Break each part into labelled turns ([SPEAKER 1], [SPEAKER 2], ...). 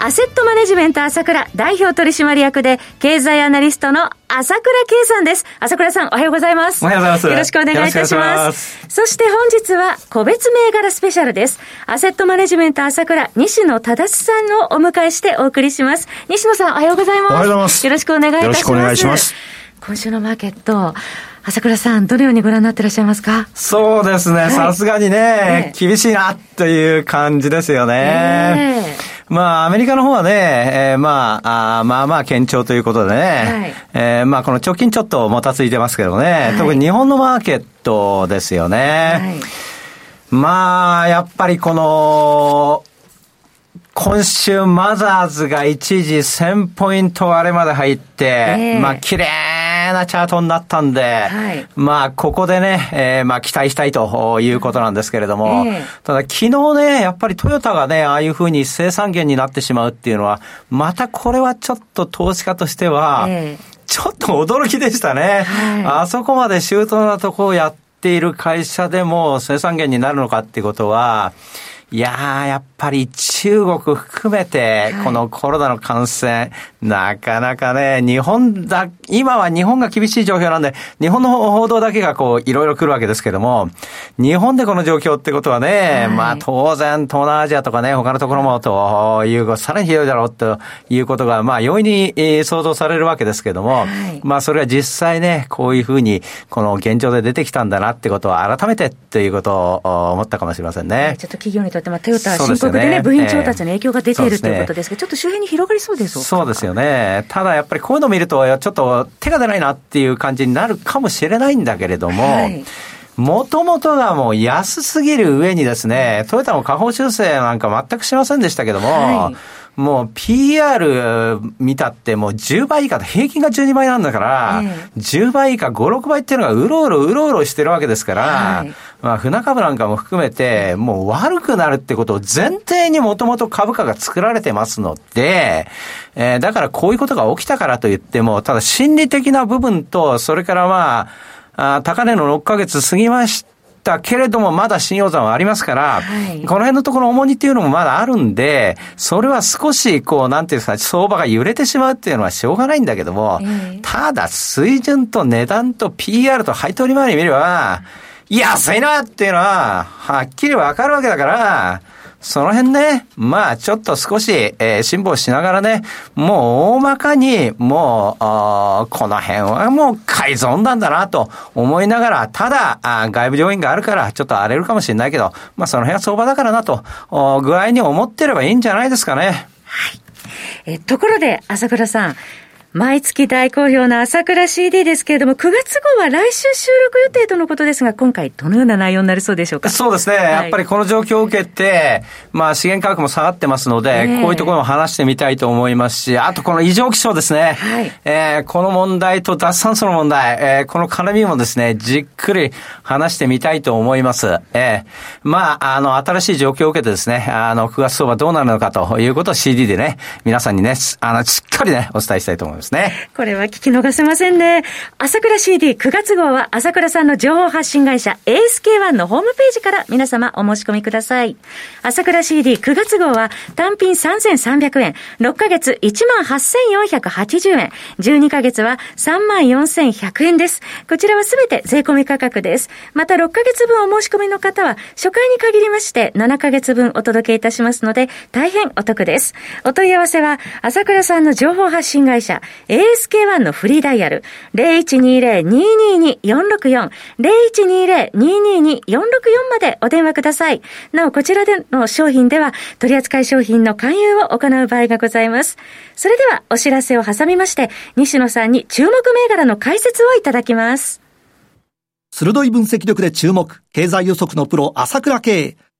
[SPEAKER 1] アセットマネジメント朝倉代表取締役で経済アナリストの朝倉慶さんです。朝倉さんおはようございます。
[SPEAKER 2] おはようございます。
[SPEAKER 1] よろしくお願いいたします。そして本日は個別銘柄スペシャルです。アセットマネジメント朝倉西野忠さんをお迎えしてお送りします。西野さんおはようございます。お
[SPEAKER 2] はようございます。
[SPEAKER 1] よろしくお願いいたします。よろしくお願いします。今週のマーケット、朝倉さん、どのようにご覧になっていらっしゃいますか？
[SPEAKER 2] そうですね、さすがにね、厳しいなという感じですよね。えーまあ、アメリカの方はね、えー、まあ、あまあまあ堅調ということでね、はい、えー、まあこの直近ちょっともたついてますけどね、はい、特に日本のマーケットですよね。はい、まあ、やっぱりこの、今週マザーズが一時1000ポイント割れまで入って、えー、まあ綺麗なチャートになったんで、はい、まあここでね、えー、まあ期待したいということなんですけれども、えー、ただ昨日ね、やっぱりトヨタがね、ああいうふうに生産源になってしまうっていうのは、またこれはちょっと投資家としては、ちょっと驚きでしたね。はい、あそこまで周到なとこをやっている会社でも生産源になるのかっていうことは、いやー、やっぱり中国含めて、このコロナの感染、はい、なかなかね、日本だ、今は日本が厳しい状況なんで、日本の報道だけがこう、いろいろ来るわけですけども、日本でこの状況ってことはね、はい、まあ当然、東南アジアとかね、他のところもという、さらにひどいだろうということが、まあ容易に想像されるわけですけども、はい、まあそれは実際ね、こういうふうに、この現状で出てきたんだなってことを改めてということを思ったかもしれませんね。
[SPEAKER 1] ちょっと企業にとって、まあトヨタ深刻でね、でね部員調達に影響が出ているということですけど、ちょっと周辺に広がりそうです
[SPEAKER 2] そうですよね。ただやっぱりこういうの見ると、ちょっと手が出ないなっていう感じになるかもしれないんだけれども、もともとがもう安すぎる上にですね、トヨタも下方修正なんか全くしませんでしたけども、はいもう PR 見たってもう10倍以下、平均が12倍なんだから、え10倍以下、5、6倍っていうのがうろうろうろうろしてるわけですから、はい、まあ船株なんかも含めて、もう悪くなるってことを前提にもともと株価が作られてますので、えー、だからこういうことが起きたからといっても、ただ心理的な部分と、それからまあ、あ高値の6ヶ月過ぎました。たけれども、まだ信用残はありますから、はい、この辺のところ重荷っていうのもまだあるんで、それは少し、こう、なんていうんですか、相場が揺れてしまうっていうのはしょうがないんだけども、えー、ただ、水準と値段と PR と配当利回り見れば、安いなっていうのは、はっきりわかるわけだから、その辺ね、まあちょっと少し、えー、辛抱しながらね、もう大まかに、もう、この辺はもう改造なんだなと思いながら、ただあ、外部要因があるからちょっと荒れるかもしれないけど、まあその辺は相場だからなと、具合に思ってればいいんじゃないですかね。
[SPEAKER 1] はい。え、ところで、朝倉さん、毎月大好評な朝倉 CD ですけれども、9月号は来週収録予定とのことですが、今回どのような内容になりそうでしょうか？
[SPEAKER 2] そうですね。はい、やっぱりこの状況を受けて、まあ資源価格も下がってますので、えー、こういうところも話してみたいと思いますし、あとこの異常気象ですね。はい、えー、この問題と脱酸素の問題、えー、この絡みもですね、じっくり話してみたいと思います。えー、まあ、あの、新しい状況を受けてですね、あの、9月相場どうなるのかということを CD でね、皆さんにね、あの、しっかりね、お伝えしたいと思います。ですね。
[SPEAKER 1] これは聞き逃せませんね。朝倉 CD9 月号は朝倉さんの情報発信会社 ASK1 のホームページから皆様お申し込みください。朝倉 CD9 月号は単品3300円、6ヶ月18,480円、12ヶ月は34,100円です。こちらはすべて税込み価格です。また6ヶ月分お申し込みの方は初回に限りまして7ヶ月分お届けいたしますので大変お得です。お問い合わせは朝倉さんの情報発信会社 ASK1 のフリーダイヤル0120-222-464 0120-222-464までお電話ください。なお、こちらでの商品では取扱い商品の勧誘を行う場合がございます。それではお知らせを挟みまして、西野さんに注目銘柄の解説をいただきます。
[SPEAKER 3] 鋭い分析力で注目、経済予測のプロ、朝倉慶。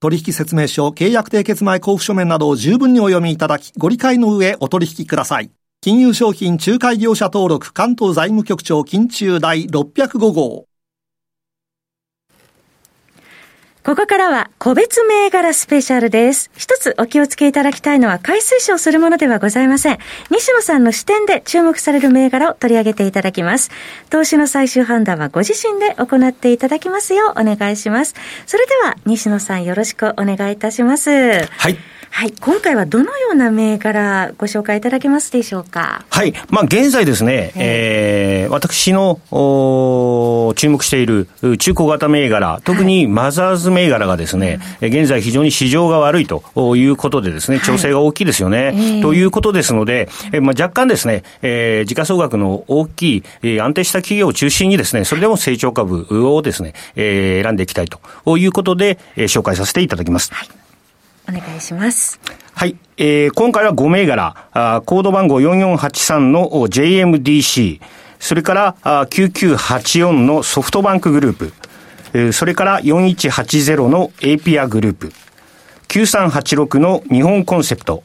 [SPEAKER 3] 取引説明書、契約締結前交付書面などを十分にお読みいただき、ご理解の上お取引ください。金融商品仲介業者登録関東財務局長金中第605号。
[SPEAKER 1] ここからは個別銘柄スペシャルです。一つお気をつけいただきたいのは買い推奨するものではございません。西野さんの視点で注目される銘柄を取り上げていただきます。投資の最終判断はご自身で行っていただきますようお願いします。それでは西野さんよろしくお願いいたします。
[SPEAKER 4] はい。
[SPEAKER 1] はい。今回はどのような銘柄ご紹介いただけますでしょうか？
[SPEAKER 4] はい。まあ、現在ですね、えー、私のお注目している中古型銘柄、特にマザーズ銘柄がですね、はい、現在非常に市場が悪いということでですね、調整が大きいですよね。はい、ということですので、えー、まあ、若干ですね、えー、時価総額の大きい、えー、安定した企業を中心にですね、それでも成長株をですね、えー、選んでいきたいということで、えー、紹介させていただきます。はい
[SPEAKER 1] お願いします。
[SPEAKER 4] はい。えー、今回は5銘柄、あコード番号4483の JMDC、それからあ9984のソフトバンクグループ、えー、それから4180のエイピアグループ、9386の日本コンセプト、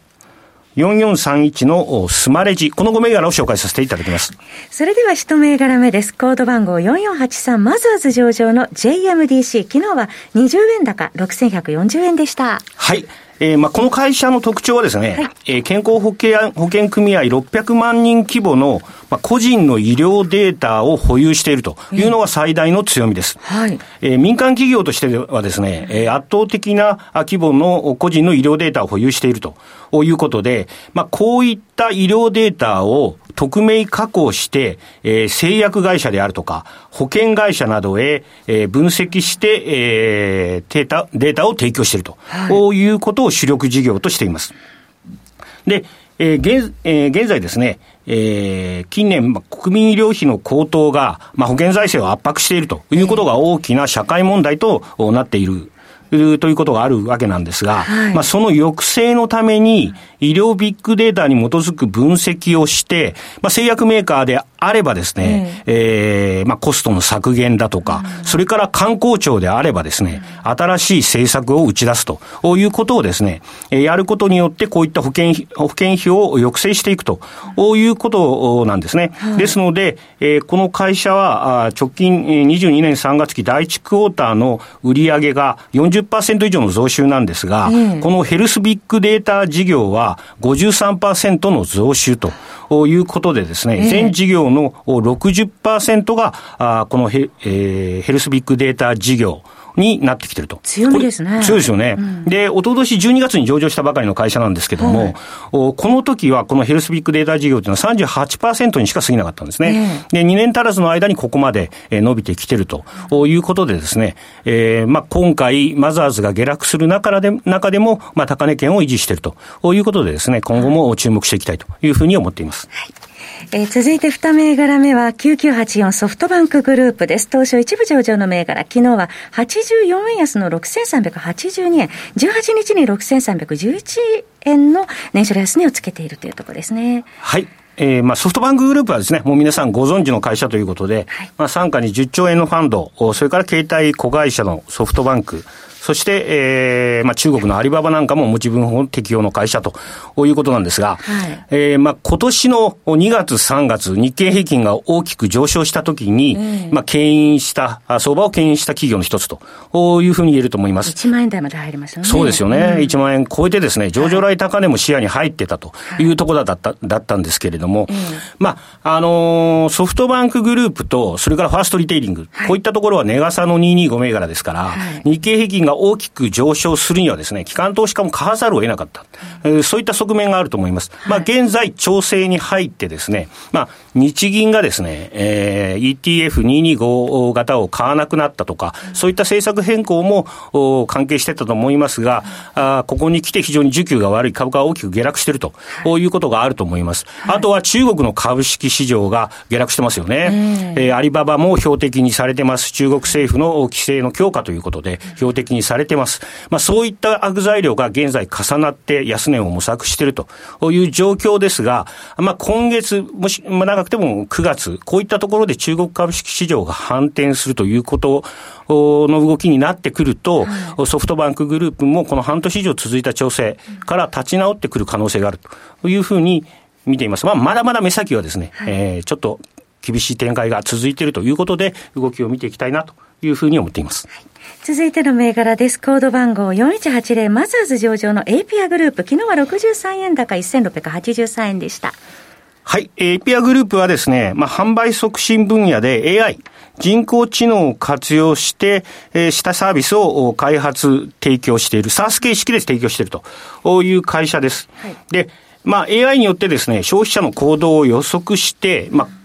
[SPEAKER 4] 4431のスマレジ、この5銘柄を紹介させていただきます。
[SPEAKER 1] それでは1銘柄目です。コード番号4483マザーズ上場の JMDC。昨日は20円高6140円でした。
[SPEAKER 4] はい。えー、まあ、この会社の特徴はですね、はい、えー、健康保険保険組合600万人規模の、まあ、個人の医療データを保有しているというのが最大の強みです。はい、えー、民間企業としてはですね、えー、圧倒的な規模の個人の医療データを保有しているということで、まあ、こういった医療データを匿名加工して、えー、製薬会社であるとか、保険会社などへ、えー、分析して、えー、データ、データを提供していると、はい、こういうことを主力事業としています。で、えー現えー、現在ですね、えー、近年、国民医療費の高騰が、まあ、保険財政を圧迫しているということが大きな社会問題となっているということがあるわけなんですが、はい、まあ、その抑制のために、医療ビッグデータに基づく分析をして、まあ、製薬メーカーであればですね、ええ。ー、まあ、コストの削減だとか、うん、それから観光庁であればですね、新しい政策を打ち出すということをですね、やることによってこういった保険保険費を抑制していくということなんですね。はい、ですので、えー、この会社は直近22年3月期第1クォーターの売上が40%以上の増収なんですが、このヘルスビッグデータ事業は53%の増収ということでですね、全事業の60%が、この,、ヘルスビッグデータ事業になってきてると。
[SPEAKER 1] 強みですね。
[SPEAKER 4] 強いですよね。うん、で、おととし12月に上場したばかりの会社なんですけども、はい、この時はこのヘルスビッグデータ事業というのは38%にしか過ぎなかったんですね。えー、で、2年足らずの間にここまで伸びてきてるということでですね、えー、まあ今回、マザーズが下落する中で中でも、まあ高値圏を維持しているということでですね、今後も注目していきたいというふうに思っています。はい
[SPEAKER 1] えー、続いて2銘柄目は9984ソフトバンクグループです。当初一部上場の銘柄。昨日は84円安の6382円。18日に6311円の年初来安値をつけているというところですね。
[SPEAKER 4] はい。えーまあ、ソフトバンクグループはですね、もう皆さんご存知の会社ということで、はい、まあ、傘下に10兆円のファンド、それから携帯子会社のソフトバンク、そして、えー、まあ、中国のアリババなんかも持ち分法適用の会社ということなんですが、はい、えー、まあ、今年の2月、3月、日経平均が大きく上昇したときに、えー、まあ、牽引した、相場を牽引した企業の一つというふうに言えると思います。
[SPEAKER 1] 1万円台まで入りましたね。
[SPEAKER 4] そうですよね。うん、1万円超えてですね、上場来高値も視野に入ってたというところだった、だったんですけれども、まあ、あのー、ソフトバンクグループと、それからファーストリテイリング、はい、こういったところは値傘の225銘柄ですから、はい、日経平均がが大きく上昇するにはですね、機関投資家も買わざるを得なかった。うん、そういった側面があると思います。まあ、現在、調整に入ってですね、まあ、日銀がですね、えー、ETF225 型を買わなくなったとか、そういった政策変更も関係してたと思いますが、あここに来て非常に需給が悪い株価が大きく下落していると、こういうことがあると思います。あとは中国の株式市場が下落してますよね。えー、アリババも標的にされてます。中国政府の規制の強化ということで、標的にされてます。まあ、そういった悪材料が現在重なって安値を模索しているという状況ですが、まあ、今月、もし、まあ、長くても9月、こういったところで中国株式市場が反転するということの動きになってくると、はい、ソフトバンクグループもこの半年以上続いた調整から立ち直ってくる可能性があるというふうに見ています。まあ、まだまだ目先はですね、はい、えー、ちょっと厳しい展開が続いているということで、動きを見ていきたいなというふうに思っています。はい
[SPEAKER 1] 続いての銘柄です。コード番号4180マザーズ上場の Appier Group。昨日は63円高1683円でした。
[SPEAKER 4] はい。 Appier Group はですね、まあ、販売促進分野で AI、人工知能を活用して、えー、したサービスを開発、提供している、 SaaS 形式で提供しているという会社です。はい、で、まあ、AI によってですね、消費者の行動を予測して、まあ、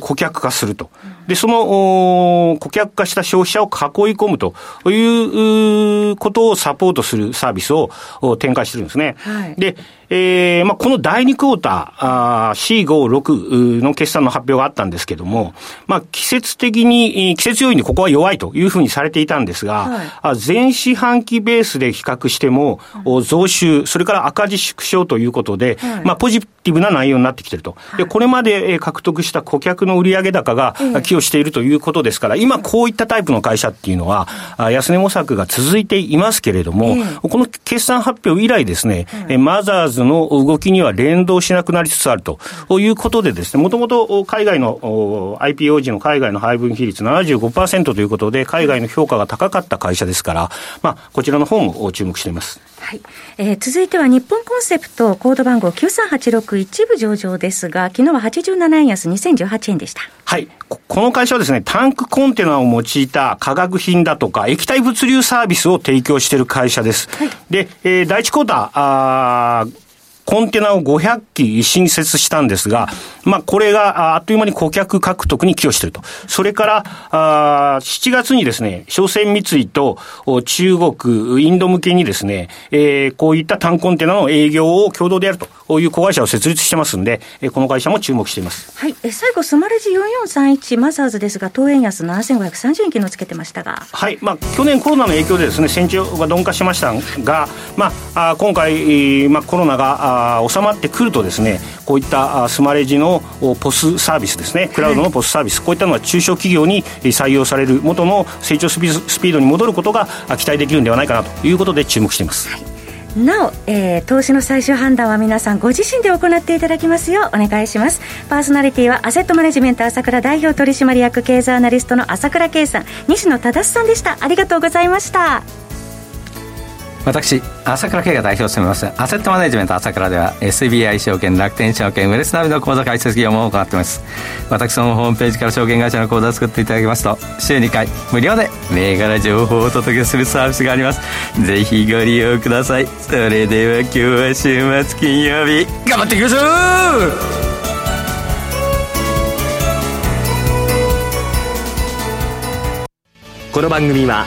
[SPEAKER 4] 顧客化すると。で、その顧客化した消費者を囲い込むということをサポートするサービスを展開してるんですね。はい、で、えー、まあ、この第2クォーター、C5、6の決算の発表があったんですけども、まあ、季節的に、季節要因でここは弱いというふうにされていたんですが、はい、前四半期ベースで比較しても、増収、それから赤字縮小ということで、はい、まあ、ポジティブな内容になってきてると。で、これまで獲得した顧客の売上高が寄与しているということですから、今こういったタイプの会社っていうのは、安値模索が続いていますけれども、この決算発表以来ですね、マザーズズの動きには連動しなくなりつつあるということでですね、もともと海外の IPO 時の海外の配分比率75%ということで、海外の評価が高かった会社ですから、まあ、こちらの方も注目しています。
[SPEAKER 1] はい。えー、続いては日本コンセプトコード番号9386一部上場ですが、昨日は87円安2018円でした。
[SPEAKER 4] はい。この会社はですね、タンクコンテナを用いた化学品だとか液体物流サービスを提供している会社です。はい、で、えー、第一クォーター、あーコンテナを500機新設したんですが、まあ、これがあっという間に顧客獲得に寄与していると。それから、あ7月にですね、商船三井と中国、インド向けにですね、えー、こういった単コンテナの営業を共同でやるという子会社を設立してますんで、この会社も注目しています。
[SPEAKER 1] はい。え最後、スマレジ4431マザーズですが、東円安7530円昨日つけてましたが。
[SPEAKER 4] はい。まあ、去年コロナの影響でですね、戦場が鈍化しましたが、まあ、あ今回、まあ、コロナが、収まってくるとですねこういったスマレジのポスサービスですねクラウドのポスサービス、はい、こういったのは中小企業に採用される元の成長スピードに戻ることが期待できるんではないかなということで注目しています。はい。
[SPEAKER 1] なお、えー、投資の最終判断は皆さんご自身で行っていただきますようお願いします。パーソナリティはアセットマネジメント朝倉代表取締役経済アナリストの朝倉圭さん西野忠さんでした。ありがとうございました
[SPEAKER 2] 私朝倉慶が代表を務めます。アセットマネジメント朝倉では SBI 証券楽天証券ウェルスナビの口座開設業務を行っています。私のホームページから証券会社の口座を作っていただきますと週2回無料で銘柄情報をお届けするサービスがあります。ぜひご利用ください。それでは今日は週末金曜日頑張っていきましょう!
[SPEAKER 5] この番組は